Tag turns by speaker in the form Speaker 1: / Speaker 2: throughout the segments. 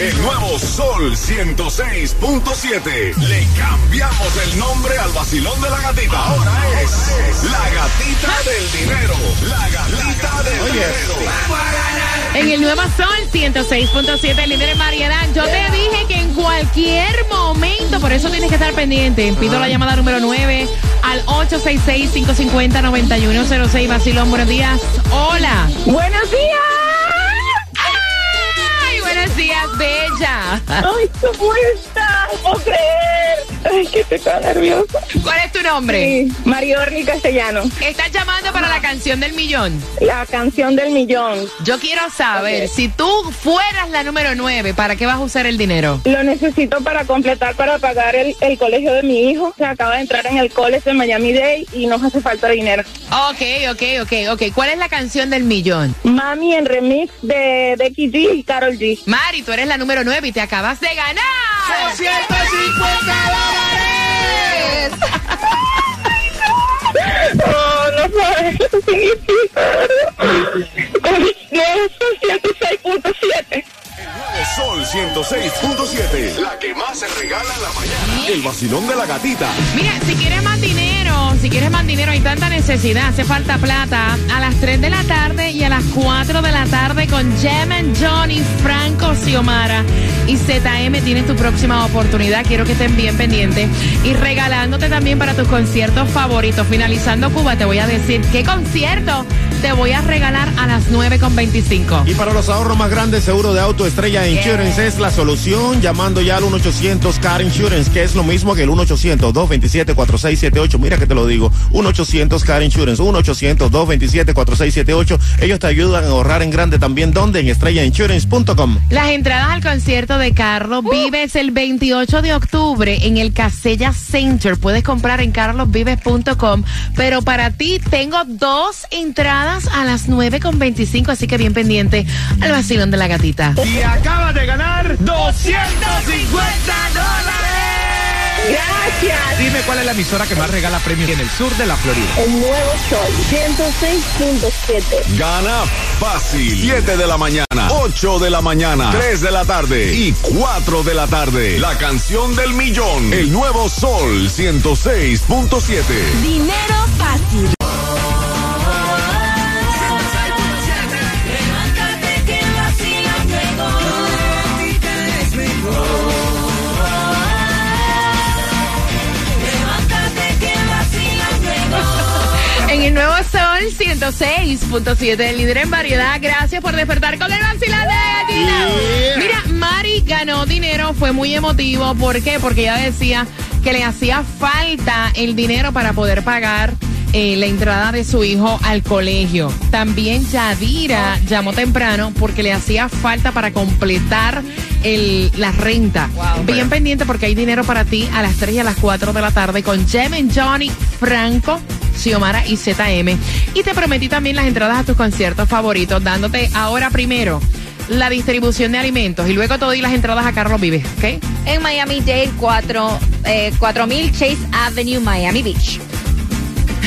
Speaker 1: El nuevo Sol 106.7. Le cambiamos el nombre al vacilón de la gatita. Ahora es la gatita del dinero. La gatita del dinero.
Speaker 2: En el Nuevo Sol 106.7, líder en variedad. Yo te dije que en cualquier momento, por eso tienes que estar pendiente. Pido la llamada número 9 al 866-550-9106. Vacilón, buenos días. Hola.
Speaker 3: Buenos días.
Speaker 2: Buenos días, Bella.
Speaker 3: Ay, Ay, que estoy tan nerviosa.
Speaker 2: ¿Cuál es tu nombre?
Speaker 3: Sí, Mariorni Castellano.
Speaker 2: Estás llamando para la canción del millón.
Speaker 3: La canción del millón.
Speaker 2: Yo quiero saber, si tú fueras la número 9, ¿para qué vas a usar el dinero?
Speaker 3: Lo necesito para completar, para pagar el, el colegio de mi hijo. Se acaba de entrar en el college de Miami Day y nos hace falta dinero.
Speaker 2: Ok, ok, ok, ok. ¿Cuál es la canción del millón?
Speaker 3: Mami en remix de Becky G y Carol G.
Speaker 2: Mari, tú eres la número 9 y te acabas de ganar.
Speaker 1: 150
Speaker 3: Oh, no sabes qué significa. No, son 106.7.
Speaker 1: Sol 106.7. La que más se regala en la mañana. El vacilón de la gatita.
Speaker 2: Mira, si quieres más dinero, si quieres más dinero, hay tanta necesidad, hace falta plata. A las 3 de la tarde y a las 4 de la tarde con Jemen, Johnny, Franco, Xiomara y ZM tienes tu próxima oportunidad. Quiero que estén bien pendientes. Y regalándote también para tus conciertos favoritos. Finalizando Cuba, te voy a decir qué concierto te voy a regalar a las 9 con 25.
Speaker 4: Y para los ahorros más grandes, seguro de auto Estrella Insurance es la solución. Llamando ya al 1-800 Car Insurance, que es lo mismo que el 1-800-227-4678. Mira que te lo digo. 1-800 Car Insurance, 1-800-227-4678. Ellos te ayudan a ahorrar en grande también. ¿Dónde? En estrellainsurance.com.
Speaker 2: Las entradas al concierto de Carlos Vives el 28 de octubre en el Casella Center. Puedes comprar en carlosvives.com. Pero para ti tengo dos entradas a las 9 con 25, así que bien pendiente al vacilón de la gatita.
Speaker 4: Y acabas de ganar 250 dólares.
Speaker 3: Gracias.
Speaker 5: Dime cuál es la emisora que más regala premios en el sur de la Florida.
Speaker 3: El nuevo sol 106.7.
Speaker 1: Gana fácil. 7 de la mañana, 8 de la mañana, 3 de la tarde y 4 de la tarde. La canción del millón. El nuevo Sol 106.7.
Speaker 6: Dinero fácil.
Speaker 2: Sol 106.7, el líder en variedad. Gracias por despertar con el de gatita. Mira, Mari ganó dinero, fue muy emotivo. ¿Por qué? Porque ella decía que le hacía falta el dinero para poder pagar eh, la entrada de su hijo al colegio. También Yadira llamó temprano porque le hacía falta para completar el, la renta. Bien pendiente porque hay dinero para ti a las 3 y a las 4 de la tarde con Jem Johnny Franco. Xiomara y ZM. Y te prometí también las entradas a tus conciertos favoritos, dándote ahora primero la distribución de alimentos y luego todo y las entradas a Carlos Vives, ¿ok?
Speaker 7: en Miami Dade 4, eh, 4000 Chase Avenue, Miami Beach.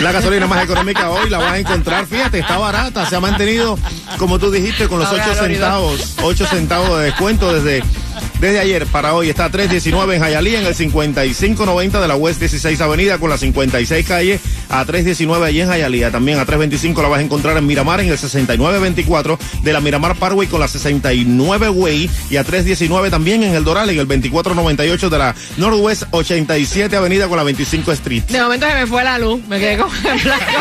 Speaker 4: La gasolina más económica hoy la vas a encontrar, fíjate, está barata, se ha mantenido, como tú dijiste, con los
Speaker 2: Ahora,
Speaker 4: 8
Speaker 2: Florida.
Speaker 4: centavos, 8 centavos de descuento desde, desde ayer para hoy. Está a 3.19 en Hialeah, en el 5590 de la West 16 Avenida, con la 56 calle a 3.19 allí en Hialeah. También a 3.25 la vas a encontrar en Miramar, en el 6924 de la Miramar Parkway con la 69 Way y a 3.19 también en el Doral, en el 2498 de la Northwest 87 Avenida con la 25 Street.
Speaker 2: De momento se me fue la luz, me quedé con en blanco.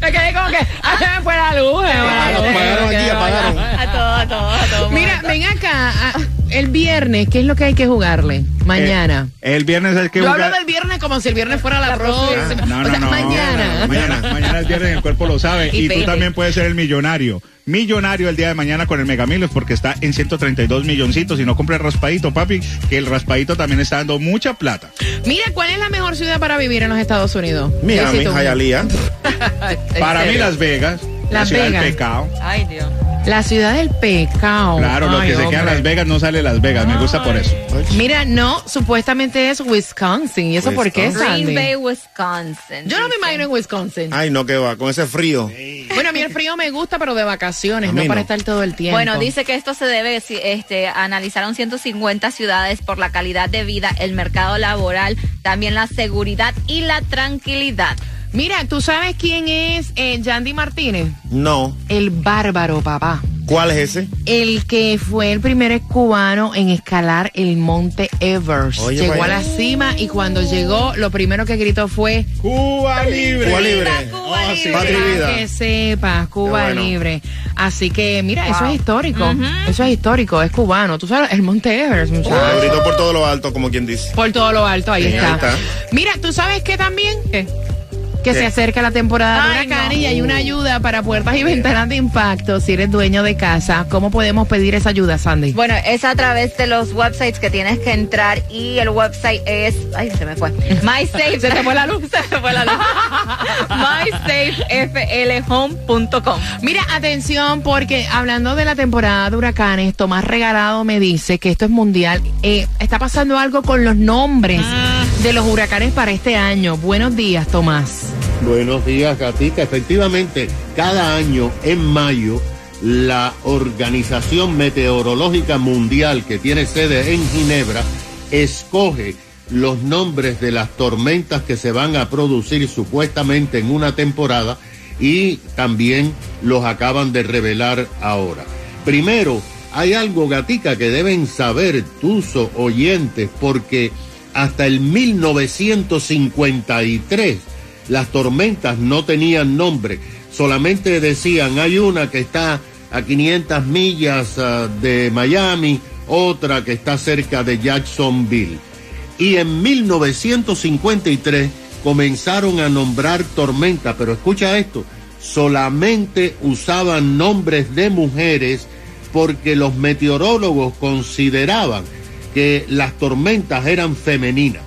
Speaker 2: Me quedé como que, ah, se me fue la luz. luz.
Speaker 4: Apagaron aquí, apagaron.
Speaker 7: A todo, a todo, a todo.
Speaker 2: Mira, ven acá, ah, el viernes, ¿qué es lo que hay que jugarle? Mañana.
Speaker 8: Eh, el viernes hay que
Speaker 2: Yo
Speaker 8: jugar.
Speaker 2: hablo del viernes como si el viernes fuera la, próxima.
Speaker 8: No,
Speaker 2: o
Speaker 8: no,
Speaker 2: sea,
Speaker 8: no.
Speaker 2: mañana.
Speaker 8: Mañana, mañana es viernes, el cuerpo lo sabe.
Speaker 7: Y
Speaker 8: Y, tú también puedes ser el millonario. Millonario el día de mañana con el Mega Millions porque está en 132 milloncitos. Y no compres raspadito, papi, que el raspadito también está dando mucha plata.
Speaker 2: Mira, ¿cuál es la mejor ciudad para vivir en los Estados Unidos?
Speaker 4: Miami. Hialeah.
Speaker 2: ¿En
Speaker 8: Para mí? Las Vegas, la
Speaker 2: Las
Speaker 8: ciudad
Speaker 2: Vegas.
Speaker 8: del pecado.
Speaker 7: Ay, Dios.
Speaker 2: La ciudad del pecado.
Speaker 8: Claro, lo
Speaker 2: Ay,
Speaker 8: que se queda en
Speaker 2: hombre.
Speaker 8: Las Vegas no sale Las Vegas. Me gusta por eso.
Speaker 2: Mira, no, supuestamente es Wisconsin. ¿Y eso por qué. Sandy?
Speaker 7: Green Bay, Wisconsin.
Speaker 2: Yo no me imagino en Wisconsin.
Speaker 4: Ay, no, que va, con ese frío.
Speaker 2: Bueno, a mí el frío me gusta, pero de vacaciones,
Speaker 4: A mí
Speaker 2: no para
Speaker 4: no.
Speaker 2: estar todo el tiempo.
Speaker 7: Bueno, dice que esto se debe, si- este, analizaron 150 ciudades por la calidad de vida, el mercado laboral, también la seguridad y la tranquilidad.
Speaker 2: Mira, ¿tú sabes quién es eh, Yandy Martínez?
Speaker 4: No.
Speaker 2: El bárbaro, papá.
Speaker 4: ¿Cuál es ese?
Speaker 2: El que fue el primer cubano en escalar el monte Everest.
Speaker 4: Oye,
Speaker 2: llegó a la cima y cuando llegó, lo primero que gritó fue
Speaker 8: Cuba libre.
Speaker 4: Cuba libre.
Speaker 7: Cuba
Speaker 4: Oh,
Speaker 7: libre.
Speaker 4: Patria y
Speaker 2: Para
Speaker 4: vida.
Speaker 2: que sepas, Cuba
Speaker 4: bueno.
Speaker 2: libre. Así que, mira, eso es histórico. Eso es histórico, es cubano. Tú sabes, el Monte Everest, muchachos.
Speaker 4: gritó por todo lo alto, como quien dice.
Speaker 2: Por todo lo alto, ahí,
Speaker 4: Sí, ahí
Speaker 2: está.
Speaker 4: está.
Speaker 2: Mira, ¿tú sabes qué también? Que
Speaker 4: ¿Qué?
Speaker 2: se acerca la temporada de huracanes
Speaker 7: no.
Speaker 2: y hay una ayuda para puertas y ventanas de impacto. Si eres dueño de casa, ¿cómo podemos pedir esa ayuda, Sandy?
Speaker 7: Bueno, es a través de los websites que tienes que entrar y el website es, ay, se me fue. MySafe, se te fue la luz, se te fue la luz. MySafeFLHome.com.
Speaker 2: Mira, atención, porque hablando de la temporada de huracanes, Tomás Regalado me dice que esto es mundial. Eh, está pasando algo con los nombres de los huracanes para este año. Buenos días, Tomás.
Speaker 9: Buenos días, Gatica. Efectivamente, cada año en mayo, la Organización Meteorológica Mundial, que tiene sede en Ginebra, escoge los nombres de las tormentas que se van a producir supuestamente en una temporada y también los acaban de revelar ahora. Primero, hay algo, Gatica, que deben saber tus oyentes, porque hasta el 1953 las tormentas no tenían nombre, solamente decían, hay una que está a 500 millas ah, de Miami, otra que está cerca de Jacksonville. Y en 1953 comenzaron a nombrar tormentas, pero escucha esto, solamente usaban nombres de mujeres porque los meteorólogos consideraban que las tormentas eran femeninas.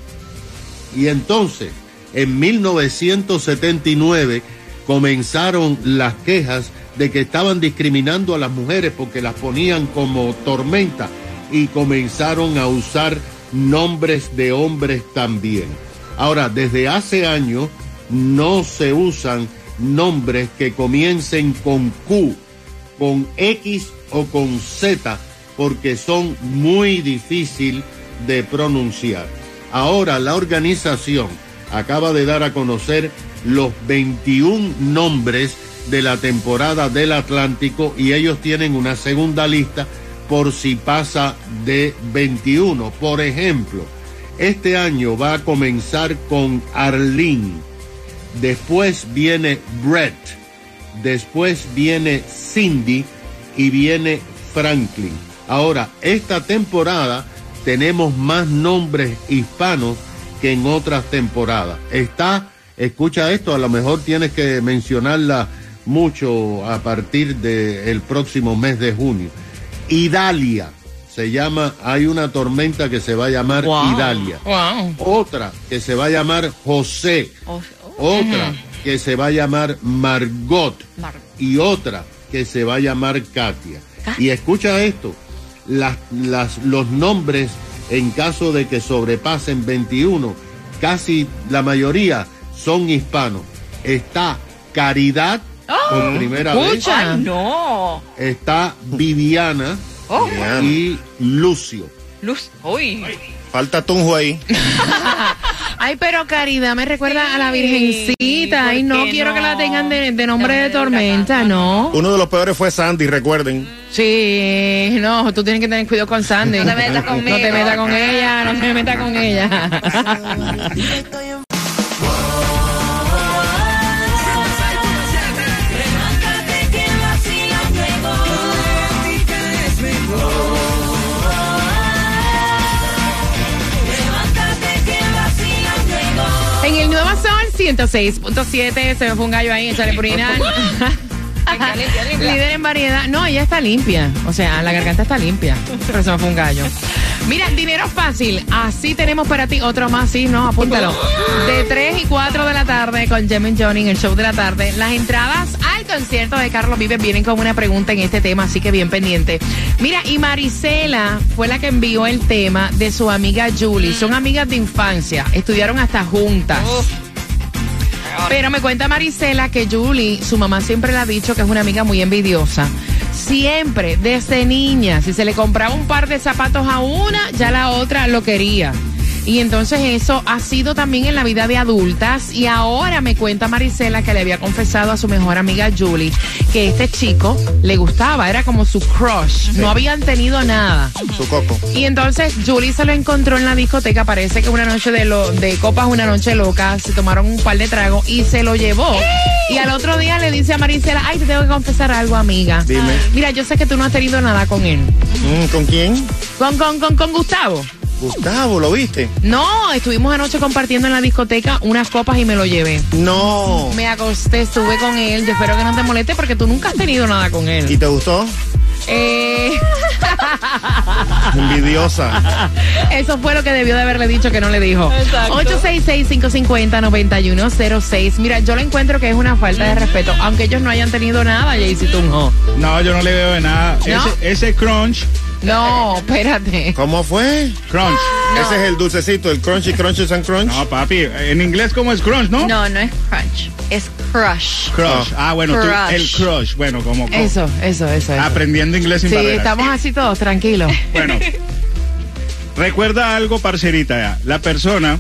Speaker 9: Y entonces, en 1979, comenzaron las quejas de que estaban discriminando a las mujeres porque las ponían como tormenta y comenzaron a usar nombres de hombres también. Ahora, desde hace años no se usan nombres que comiencen con Q, con X o con Z, porque son muy difícil de pronunciar. Ahora la organización acaba de dar a conocer los 21 nombres de la temporada del Atlántico y ellos tienen una segunda lista por si pasa de 21. Por ejemplo, este año va a comenzar con Arlene, después viene Brett, después viene Cindy y viene Franklin. Ahora, esta temporada tenemos más nombres hispanos que en otras temporadas. Está, escucha esto, a lo mejor tienes que mencionarla mucho a partir del próximo mes de junio. Idalia se llama, hay una tormenta que se va a llamar
Speaker 2: Wow.
Speaker 9: Idalia.
Speaker 2: Wow.
Speaker 9: Otra que se va a llamar José.
Speaker 7: Oh,
Speaker 9: Otra que se va a llamar Margot.
Speaker 7: Mar-
Speaker 9: Y otra que se va a llamar Katia. Y escucha esto, las, las, los nombres en caso de que sobrepasen 21, casi la mayoría son hispanos. Está Caridad por primera vez,
Speaker 2: escucha.
Speaker 7: Ay, no.
Speaker 9: está Viviana
Speaker 7: Oh,
Speaker 9: y Lucio.
Speaker 7: luz. Uy.
Speaker 4: Falta Tunjo ahí.
Speaker 2: Ay, pero Caridad me recuerda a la Virgencita. Ay, no
Speaker 7: ¿por qué
Speaker 2: quiero que la tengan de, de nombre de tormenta. ¿no?
Speaker 4: Uno de los peores fue Sandy, recuerden.
Speaker 2: Sí, no, tú tienes que tener cuidado con Sandy.
Speaker 7: No te metas conmigo.
Speaker 2: No te metas con ella, no te metas con ella. En el Nueva Sol 106.7 se me fue un gallo ahí en Chalepurina. Líder en variedad. No, ella está limpia. O sea, la garganta está limpia. Pero se me fue un gallo. Mira, dinero fácil. Así tenemos para ti otro más. Sí, no, apúntalo. De 3 y 4 de la tarde con Jem Johnny en el show de la tarde. Las entradas al concierto de Carlos Vives vienen con una pregunta en este tema, así que bien pendiente. Mira, y Marisela fue la que envió el tema de su amiga Julie. Son amigas de infancia. Estudiaron hasta juntas. Pero me cuenta Marisela que Julie, su mamá siempre le ha dicho que es una amiga muy envidiosa. Siempre, desde niña, si se le compraba un par de zapatos a una, ya la otra lo quería. Y entonces eso ha sido también en la vida de adultas. Y ahora me cuenta Marisela que le había confesado a su mejor amiga Julie que este chico le gustaba, era como su crush. No habían tenido nada.
Speaker 4: Su coco.
Speaker 2: Y entonces Julie se lo encontró en la discoteca, parece que una noche de, lo, de copas, una noche loca, se tomaron un par de tragos y se lo llevó. Y al otro día le dice a Marisela, ay, te tengo que confesar algo, amiga.
Speaker 4: Dime.
Speaker 2: Mira, yo sé que tú no has tenido nada con él.
Speaker 4: Mm, ¿Con quién?
Speaker 2: Con, con, con, con Gustavo.
Speaker 4: Gustavo, ¿lo viste?
Speaker 2: No, estuvimos anoche compartiendo en la discoteca unas copas y me lo llevé.
Speaker 4: No.
Speaker 2: Me acosté, estuve con él. Yo espero que no te moleste porque tú nunca has tenido nada con
Speaker 4: ¿Y
Speaker 2: él.
Speaker 4: te gustó?
Speaker 2: Eh,
Speaker 4: Envidiosa.
Speaker 2: eso fue lo que debió de haberle dicho que no le dijo. 866-550-9106. Mira, yo lo encuentro que es una falta de respeto, aunque ellos no hayan tenido nada, Jaycee Tunjo.
Speaker 8: No, yo no le veo de nada.
Speaker 2: ¿No?
Speaker 8: Ese, ese crunch,
Speaker 2: No, espérate.
Speaker 4: ¿Cómo fue?
Speaker 8: crunch.
Speaker 4: Ese es el dulcecito, el crunchy crunches and crunch.
Speaker 8: No, papi, en inglés cómo es crunch, ¿no?
Speaker 7: No, no es crunch, es crush.
Speaker 8: Crush. Ah, bueno, tú, el crush. Bueno, como, como-
Speaker 2: Eso, eso, eso. eso.
Speaker 8: aprendiendo inglés sin
Speaker 2: Sí,
Speaker 8: barreras.
Speaker 2: estamos así todos, tranquilos.
Speaker 8: Bueno, recuerda algo, parcerita. ya. La persona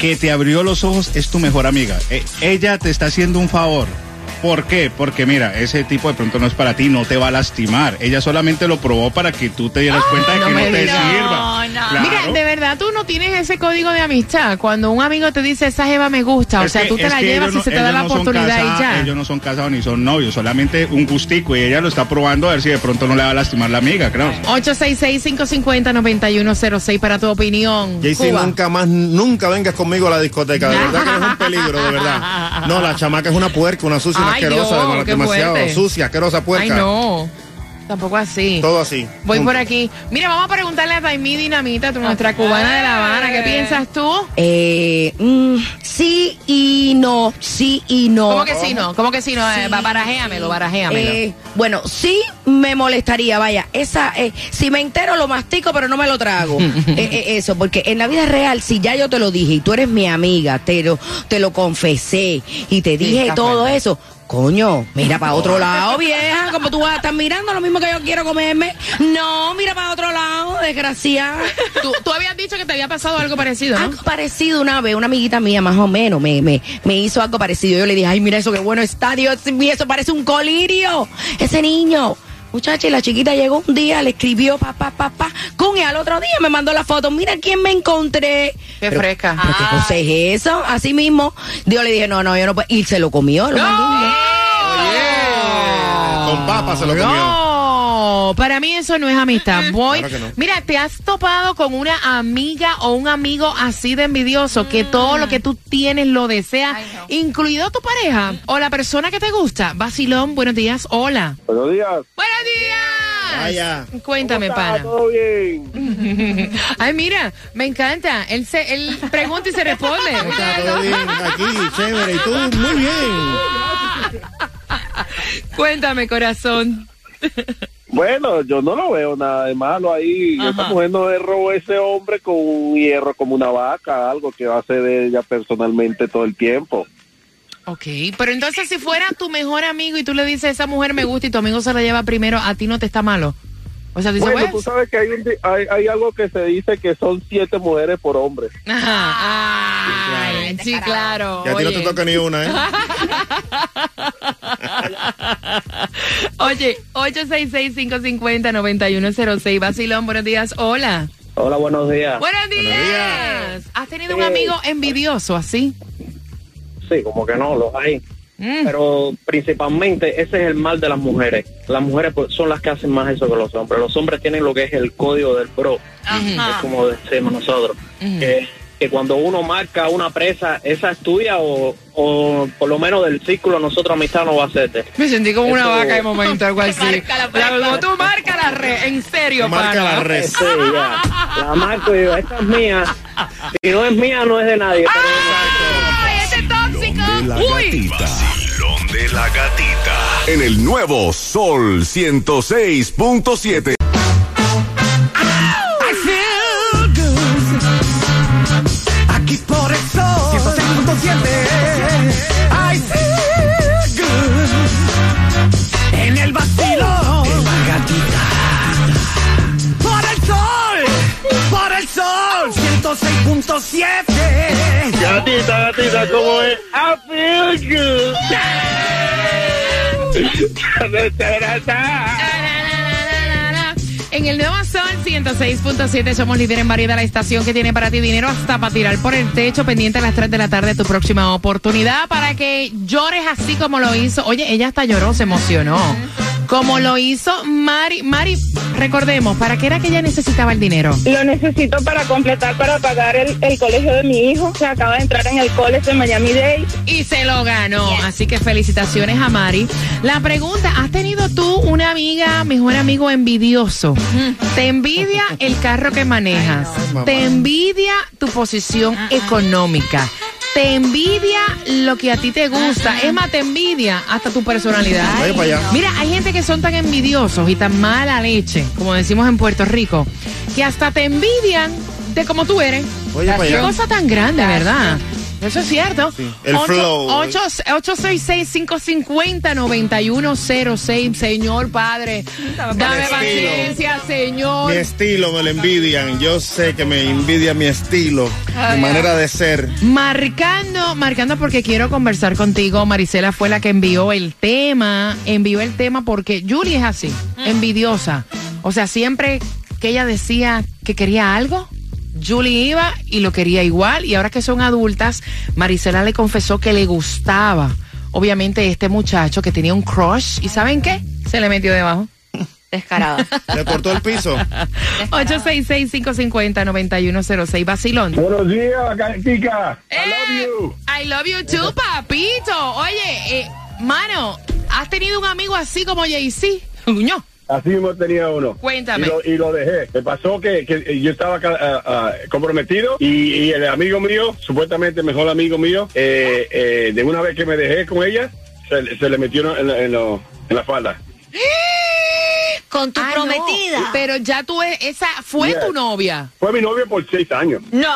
Speaker 8: que te abrió los ojos es tu mejor amiga. Eh, ella te está haciendo un favor. ¿Por qué? Porque mira, ese tipo de pronto no es para ti, no te va a lastimar. Ella solamente lo probó para que tú te dieras cuenta de
Speaker 2: no
Speaker 8: que no te sirva.
Speaker 7: No, no.
Speaker 8: Claro.
Speaker 2: Mira, de verdad tú no tienes ese código de amistad. Cuando un amigo te dice, esa jeva me gusta, o sea,
Speaker 8: que-
Speaker 2: tú te la llevas y
Speaker 8: no-
Speaker 2: se te da la oportunidad y ya.
Speaker 8: Ellos no son casados ni son novios, solamente un gustico y ella lo está probando a ver si de pronto no le va a lastimar la amiga, creo.
Speaker 2: 866-550-9106 para tu opinión.
Speaker 4: Jaycee, nunca más, nunca vengas conmigo a la discoteca. De verdad que es un peligro, de verdad. No, la chamaca es una puerca, una sucia,
Speaker 2: Ay,
Speaker 4: asquerosa,
Speaker 2: Dios, qué
Speaker 4: demasiado
Speaker 2: fuerte.
Speaker 4: sucia, asquerosa puerca.
Speaker 2: Ay, no. Tampoco así.
Speaker 4: Todo así.
Speaker 2: Voy
Speaker 4: Junto.
Speaker 2: por aquí. Mira, vamos a preguntarle a Taimí Dinamita, tu nuestra cubana de La Habana. ¿Qué piensas tú?
Speaker 10: Eh, mm, sí y no, sí y no.
Speaker 2: ¿Cómo que sí, no? ¿Cómo que sí, no? Eh, ba- barajéamelo, barajéamelo.
Speaker 10: Eh, bueno, sí me molestaría, vaya, esa, eh, si me entero lo mastico, pero no me lo trago. Eh, eh, eso, porque en la vida real, si ya yo te lo dije y tú eres mi amiga, te lo, te lo confesé y te dije todo
Speaker 2: fuerte.
Speaker 10: eso. Coño, mira para otro lado, vieja, como tú vas a estar mirando lo mismo que yo quiero comerme. No, mira para otro lado, desgraciada.
Speaker 2: ¿Tú, tú habías dicho que te había pasado algo parecido, ¿no?
Speaker 10: Algo parecido una vez, una amiguita mía más o menos me, me, me hizo algo parecido. Yo le dije, ay, mira eso, qué bueno está, Dios mío, eso parece un colirio. Ese niño. Muchacha, y la chiquita llegó un día, le escribió papá, papá, con y al otro día me mandó la foto, mira quién me encontré.
Speaker 2: Qué
Speaker 10: Pero-
Speaker 2: fresca.
Speaker 10: Pero qué cosa es eso, así mismo. Yo le dije, no, no, yo no puedo. Y se lo comió, lo mandó.
Speaker 4: Oye, con papa se lo comió.
Speaker 2: No, para mí eso no es amistad. Voy.
Speaker 4: Claro que no.
Speaker 2: Mira, ¿te has topado con una amiga o un amigo así de envidioso que todo lo que tú tienes lo desea,
Speaker 7: Ay, no.
Speaker 2: incluido tu pareja o la persona que te gusta? Vacilón, buenos días. Hola.
Speaker 11: Buenos días.
Speaker 2: Buenos días.
Speaker 4: Vaya.
Speaker 2: Cuéntame,
Speaker 11: ¿Cómo está?
Speaker 2: pana.
Speaker 11: ¿Todo bien?
Speaker 2: Ay, mira, me encanta. Él se, él pregunta y se responde.
Speaker 4: Está todo bien aquí, chévere. Y tú, muy bien.
Speaker 2: Cuéntame, corazón.
Speaker 11: Bueno, yo no lo veo nada de malo ahí. Esa mujer no robó a ese hombre con un hierro como una vaca, algo que va a hacer de ella personalmente todo el tiempo.
Speaker 2: Ok, pero entonces si fuera tu mejor amigo y tú le dices, esa mujer me gusta y tu amigo se la lleva primero, a ti no te está malo. O sea, tú dices,
Speaker 11: Bueno,
Speaker 2: "Pues".
Speaker 11: tú sabes que hay, un hay, hay algo que se dice que son siete mujeres por hombre.
Speaker 2: Ajá. Ay, sí, claro.
Speaker 4: Y a ti no te toca ni una, ¿eh?
Speaker 2: Oye, 866-550-9106. Vacilón, buenos días. Hola.
Speaker 11: Hola, buenos días.
Speaker 2: Buenos días.
Speaker 4: días.
Speaker 2: ¿Has tenido un amigo envidioso así?
Speaker 11: Sí, como que no, los hay.
Speaker 2: Mm.
Speaker 11: Pero principalmente ese es el mal de las mujeres. Las mujeres pues, son las que hacen más eso que los hombres. Los hombres tienen lo que es el código del pro. Es como decimos nosotros. Que
Speaker 12: que cuando uno marca una presa, esa es tuya o, o por lo menos del círculo nosotros amistad no va a hacerte.
Speaker 2: Me sentí como una
Speaker 12: Eso-
Speaker 2: vaca de momento, algo así.
Speaker 7: Marca la presa.
Speaker 2: Cuando tú marcas la red, en serio,
Speaker 4: Marca
Speaker 2: pana.
Speaker 4: la red.
Speaker 12: Sí, ya. La marco y digo, esta es mía. Si no es mía, no es de nadie. pero-
Speaker 2: ¡Ay, este tóxico!
Speaker 1: De la
Speaker 2: ¡Uy!
Speaker 1: gatita. Vacilón de la gatita. En el nuevo Sol 106.7.
Speaker 13: 106.7. Gatita,
Speaker 11: gatita, ¿cómo es? I feel good.
Speaker 2: En el Nuevo Sol 106.7 somos líder en variedad, la estación que tiene para ti dinero hasta para tirar por el techo, pendiente a las 3 de la tarde tu próxima oportunidad para que llores así como lo hizo. Oye, ella hasta lloró, se emocionó. Como lo hizo Mari. Mari, recordemos, ¿para qué era que ella necesitaba el dinero?
Speaker 3: Lo necesito para completar, para pagar el, el colegio de mi hijo. Se acaba de entrar en el colegio de Miami Dade.
Speaker 2: Y se lo ganó. Así que felicitaciones a Mari. La pregunta, ¿has tenido tú una amiga, mejor amigo envidioso? ¿Te envidia el carro que manejas? ¿Te envidia tu posición económica? ¿Te envidia lo que a ti te gusta? Es más, te envidia hasta tu personalidad.
Speaker 4: Vaya para allá.
Speaker 2: Mira, hay gente que son tan envidiosos y tan mala leche, como decimos en Puerto Rico, que hasta te envidian de cómo tú eres.
Speaker 4: Oye, para
Speaker 2: Qué cosa tan grande, ¿verdad? Eso es cierto.
Speaker 4: el flow.
Speaker 2: 866-550-9106. Señor Padre, dame
Speaker 4: estilo.
Speaker 2: paciencia, Señor.
Speaker 4: Mi estilo me lo envidian. Yo sé que me envidia mi estilo, mi manera de ser.
Speaker 2: Marcando, marcando porque quiero conversar contigo. Marisela fue la que envió el tema. Envió el tema porque Julie es así, envidiosa. O sea, siempre que ella decía que quería algo, Julie iba y lo quería igual. Y ahora que son adultas, Marisela le confesó que le gustaba, obviamente, este muchacho que tenía un crush. ¿Y saben qué? Se le metió debajo.
Speaker 7: Descarada.
Speaker 4: Le cortó el piso.
Speaker 2: 866-550-9106. Vacilón.
Speaker 11: Buenos días, Gatica.
Speaker 2: Eh, I love you too, papito. Oye, eh, mano, ¿has tenido un amigo así como Jay-Z? Uño.
Speaker 11: Así mismo tenía uno.
Speaker 2: Cuéntame.
Speaker 11: Y lo, y lo dejé. Me pasó que, que yo estaba ah, comprometido y, y el amigo mío, supuestamente el mejor amigo mío, eh, eh, de una vez que me dejé con ella, se, se le metió en, en, lo- en la falda.
Speaker 7: Con tu
Speaker 2: Ah, no,
Speaker 7: prometida.
Speaker 2: pero ya tú, e- esa fue
Speaker 11: Yeah.
Speaker 2: tu novia.
Speaker 11: Fue mi novio por seis años.
Speaker 7: No.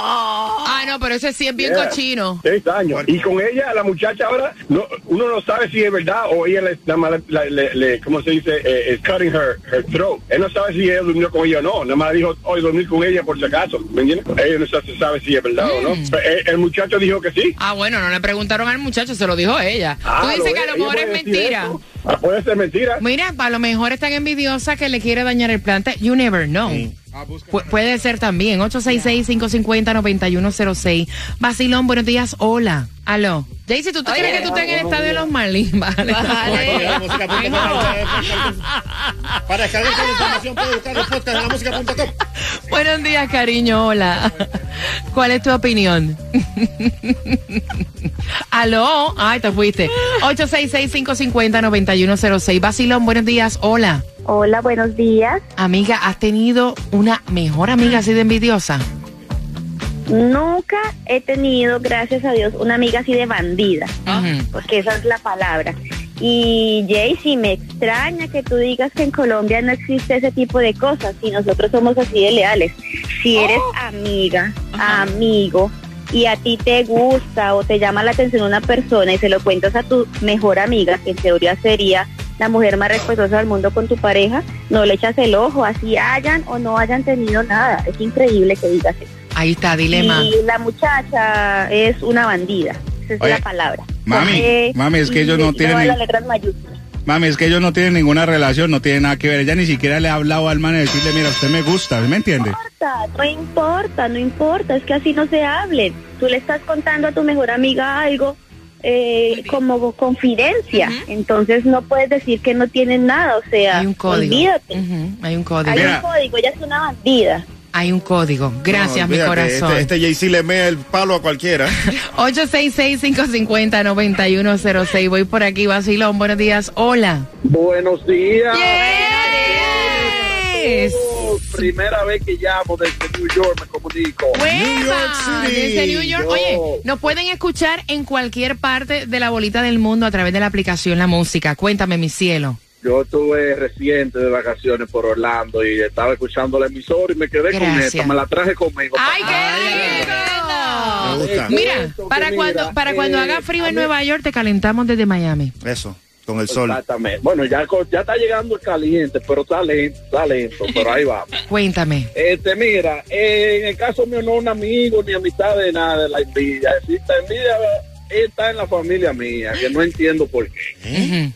Speaker 2: Ah, no, pero ese sí es bien
Speaker 11: Yeah.
Speaker 2: cochino.
Speaker 11: Seis años. Y con ella, la muchacha ahora, no, uno no sabe si es verdad o ella le, nada más le, le- le- ¿cómo se dice? Eh, es cutting her, her throat. Él no sabe si ella durmió con ella o no. Nada más dijo, hoy dormir con ella por si acaso. ¿Me entiendes? Ella no se sabe si es verdad o no.
Speaker 2: Mm.
Speaker 11: Pero el, el muchacho dijo que sí.
Speaker 2: Ah, bueno, no le preguntaron al muchacho, se lo didijo ella.
Speaker 11: Ah,
Speaker 2: tú dices
Speaker 11: lo
Speaker 2: que a lo
Speaker 11: ella
Speaker 2: mejor es mentira.
Speaker 11: eso. Ah, puede ser mentira.
Speaker 2: Mira, a lo mejor es tan envidiosa que le quiere dañar el plante. You never know. Pu- puede ser también. 866-550-9106. Basilón, buenos días. Hola. Aló. Jaycee, ¿tú, tú
Speaker 7: Oye.
Speaker 2: crees que tú estás en el estadio de los Marlins? Vale.
Speaker 4: Para descargar toda la información puede buscar los podcasts en la música.com.
Speaker 2: Buenos días, cariño. Hola. ¿Cuál es tu opinión? Aló. Ay, te fuiste. 866-550-9106. Basilón, buenos días. Hola.
Speaker 14: Hola, buenos días.
Speaker 2: Amiga, ¿has tenido una mejor amiga así de envidiosa?
Speaker 14: Nunca he tenido, gracias a Dios, una amiga así de bandida, porque esa es la palabra. Y Jay, si me extraña que tú digas que en Colombia no existe ese tipo de cosas, y nosotros somos así de leales. Si eres amiga, amigo, y a ti te gusta o te llama la atención una persona y se lo cuentas a tu mejor amiga, que en teoría sería la mujer más respetuosa del mundo con tu pareja, no le echas el ojo, así hayan o no hayan tenido nada. Es increíble que digas eso.
Speaker 2: Ahí está, dilema.
Speaker 14: Y la muchacha es una bandida. Esa es
Speaker 8: Oye,
Speaker 14: la palabra.
Speaker 8: mami, mami, es que ellos no tienen
Speaker 14: las letras mayúsculas.
Speaker 8: Mami, es que ellos no tienen ninguna relación, no tienen nada que ver. Ella ni siquiera le ha hablado al man y decirle, mira, usted me gusta, ¿me entiende?
Speaker 14: importa, no importa, no importa, es que así no se hablen. Tú le estás contando a tu mejor amiga algo eh, como confidencia, entonces no puedes decir que no tienen nada, o sea,
Speaker 2: Hay un código.
Speaker 14: olvídate.
Speaker 2: Hay un código.
Speaker 14: Hay
Speaker 8: Mira.
Speaker 14: un código, ella es una bandida.
Speaker 10: Hay un código. Gracias,
Speaker 4: No,
Speaker 10: mi corazón.
Speaker 4: Este, este Jay-Z le mea el palo a cualquiera.
Speaker 10: 866-550-9106. Voy por aquí, Basilón. Buenos días. Hola.
Speaker 12: Buenos días.
Speaker 10: Yes.
Speaker 12: Primera vez que llamo desde New York, me comunico.
Speaker 2: ¡Hueva! Desde New York. Oye, nos pueden escuchar en cualquier parte de la bolita del mundo a través de la aplicación La Música. Cuéntame, mi cielo.
Speaker 12: Yo estuve reciente de vacaciones por Orlando y estaba escuchando la emisora y me quedé con
Speaker 2: Gracias.
Speaker 12: esta, me la traje conmigo.
Speaker 2: ¡Ay, qué
Speaker 4: Me gusta.
Speaker 2: Mira, para
Speaker 12: mira,
Speaker 2: cuando, para cuando
Speaker 12: eh,
Speaker 2: haga frío en Nueva York, te calentamos desde Miami.
Speaker 4: Eso, con el sol.
Speaker 12: Exactamente. Bueno, ya, ya está llegando el caliente, pero está lento, está lento, pero ahí vamos.
Speaker 2: Cuéntame.
Speaker 12: Este, mira, eh, en el caso mío no un amigo ni amistad de nada de la envidia. Esta envidia está en la familia mía, que no entiendo por qué.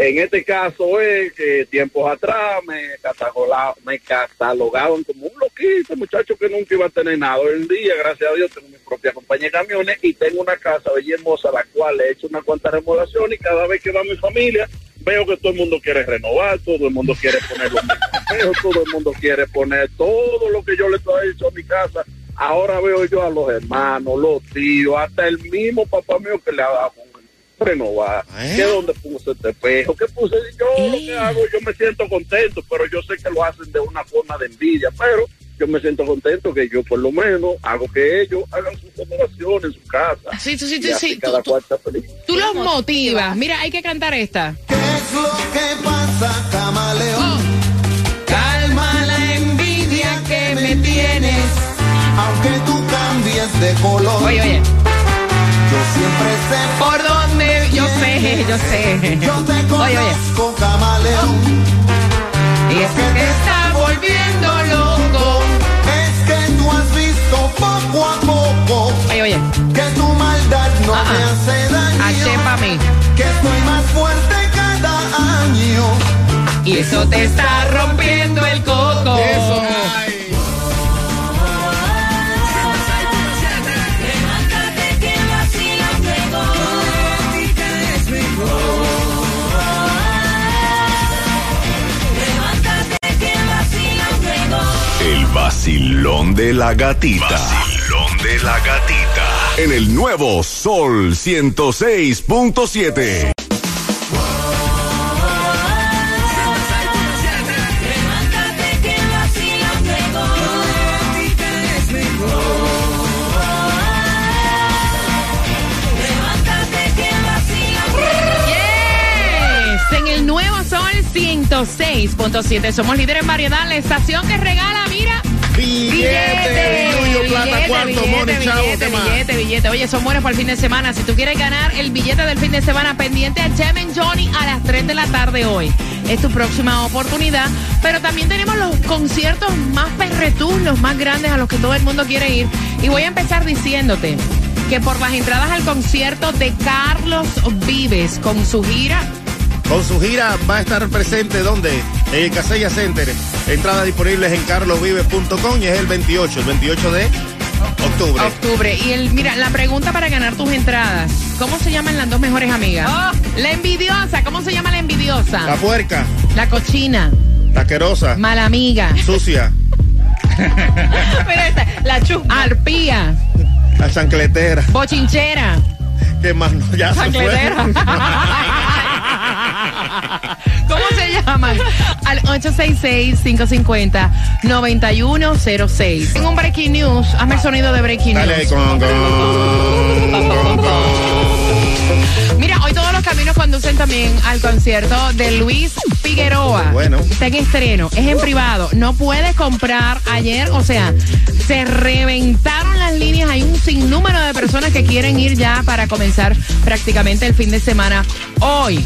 Speaker 12: En este caso es que tiempos atrás me, cataloga- me catalogaban como un loquito, muchacho que nunca iba a tener nada. Hoy en día, gracias a Dios, tengo mi propia compañía de camiones y tengo una casa bella y hermosa, la cual he hecho una cuanta remodelación y cada vez que va mi familia, veo que todo el mundo quiere renovar, todo el mundo quiere poner los mismos todo el mundo quiere poner todo lo que yo le he hecho a mi casa. Ahora veo yo a los hermanos, los tíos, hasta el mismo papá mío que le ha dado renovar. ¿Qué dónde puse este espejo? ¿Qué puse? Yo lo que hago, yo me siento contento, pero yo sé que lo hacen de una forma de envidia, pero yo me siento contento que yo por lo menos hago que ellos hagan su renovación en su casa.
Speaker 2: Sí, sí, sí,
Speaker 12: Y
Speaker 2: sí,
Speaker 12: así
Speaker 2: sí,
Speaker 12: cada
Speaker 2: tú- los motivas. Mira, hay que cantar esta.
Speaker 13: es lo que pasa, camaleón?
Speaker 10: Calma la envidia que me tienes.
Speaker 13: Aunque tú cambies de color.
Speaker 10: Oye, oye.
Speaker 13: Yo siempre sé
Speaker 10: ¿Por dónde? Yo sé, yo sé.
Speaker 13: Yo te
Speaker 10: Oye, oye.
Speaker 13: conozco, camaleón.
Speaker 10: Y es que te está volviendo loco.
Speaker 13: Es que tú has visto poco a poco
Speaker 10: Oye, oye.
Speaker 13: que tu maldad no
Speaker 10: Ah,
Speaker 13: me hace daño.
Speaker 10: Achepa a mí.
Speaker 13: Que estoy más fuerte cada año.
Speaker 10: Y eso te está rompiendo el coco.
Speaker 1: El vacilón de la gatita. Vacilón de la gatita. En el nuevo Sol 106.7.
Speaker 2: Yes. En el nuevo Sol 106.7. Somos líderes en variedad. La estación que regala,
Speaker 4: Billete, plata,
Speaker 2: billete,
Speaker 4: cuarto,
Speaker 2: billete,
Speaker 4: chavo,
Speaker 2: billete, billete, billete. Oye, son buenos para el fin de semana. Si tú quieres ganar el billete del fin de semana, pendiente a and Johnny a las 3 de la tarde hoy. Es tu próxima oportunidad. Pero también tenemos los conciertos más perretún, los más grandes a los que todo el mundo quiere ir. Y voy a empezar diciéndote que por las entradas al concierto de Carlos Vives con su gira
Speaker 4: Con su gira va a estar presente ¿dónde? En el Casella Center. Entradas disponibles en carlosvive.com y es el 28, el 28 de octubre.
Speaker 2: Octubre. Y el, mira, la pregunta para ganar tus entradas. ¿Cómo se llaman las dos mejores amigas? La envidiosa. ¿Cómo se llama la envidiosa?
Speaker 4: La puerca,
Speaker 2: La cochina.
Speaker 4: la asquerosa,
Speaker 2: Mala amiga.
Speaker 4: sucia,
Speaker 2: Mira esta, la chusma. Arpía.
Speaker 4: la chancletera.
Speaker 2: Bochinchera.
Speaker 4: ¿Qué más? No, ya se fue.
Speaker 2: ¿Cómo se llaman? Al 866-550-9106. Tengo un breaking news. Hazme el sonido de breaking
Speaker 4: Dale
Speaker 2: news.
Speaker 4: con, con, con, con.
Speaker 2: Mira, hoy todos los caminos conducen también al concierto de Luis Figueroa.
Speaker 4: Bueno.
Speaker 2: Está en estreno, es en privado. No puedes comprar ayer, o sea, se reventaron las líneas. Hay un sinnúmero de personas que quieren ir ya para comenzar prácticamente el fin de semana. Hoy,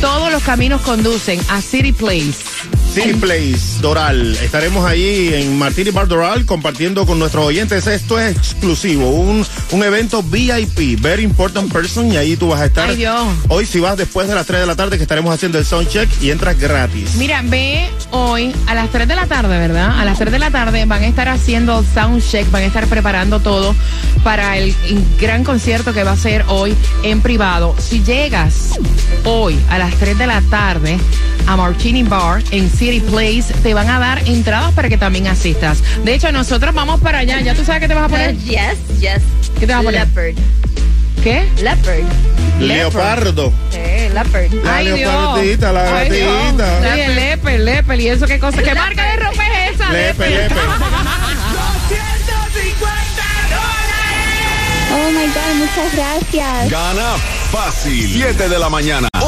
Speaker 2: todos los caminos conducen a City Place.
Speaker 4: City Place Doral. Estaremos allí en Martini Bar Doral compartiendo con nuestros oyentes. Esto es exclusivo, un, un evento VIP, Very Important Person, y ahí tú vas a estar.
Speaker 2: Ay, Dios.
Speaker 4: Hoy, si vas después de las 3 de la tarde, que estaremos haciendo el soundcheck y entras gratis.
Speaker 2: Mira, ve hoy a las 3 de la tarde, ¿verdad? A las 3 de la tarde van a estar haciendo sound check, van a estar preparando todo para el gran concierto que va a ser hoy en privado. Si llegas hoy a las 3 de la tarde a Martini Bar en City City Place te van a dar entradas para que también asistas. De hecho, nosotros vamos para allá. ¿Ya tú sabes qué te vas a poner?
Speaker 7: Uh, yes, yes.
Speaker 2: ¿Qué te vas a poner?
Speaker 7: Leopard.
Speaker 2: ¿Qué?
Speaker 7: Leopard.
Speaker 4: Leopardo.
Speaker 7: Leopard.
Speaker 4: La
Speaker 2: Ay, Dios.
Speaker 4: leopardita, la
Speaker 2: Ay, Dios.
Speaker 4: gatita.
Speaker 2: Sí, el leper, leper. ¿Y eso qué cosa? ¿Qué marca de ropa es esa?
Speaker 4: Lepe, lepe.
Speaker 14: Oh my God, muchas gracias.
Speaker 1: Gana fácil. 7 de la mañana,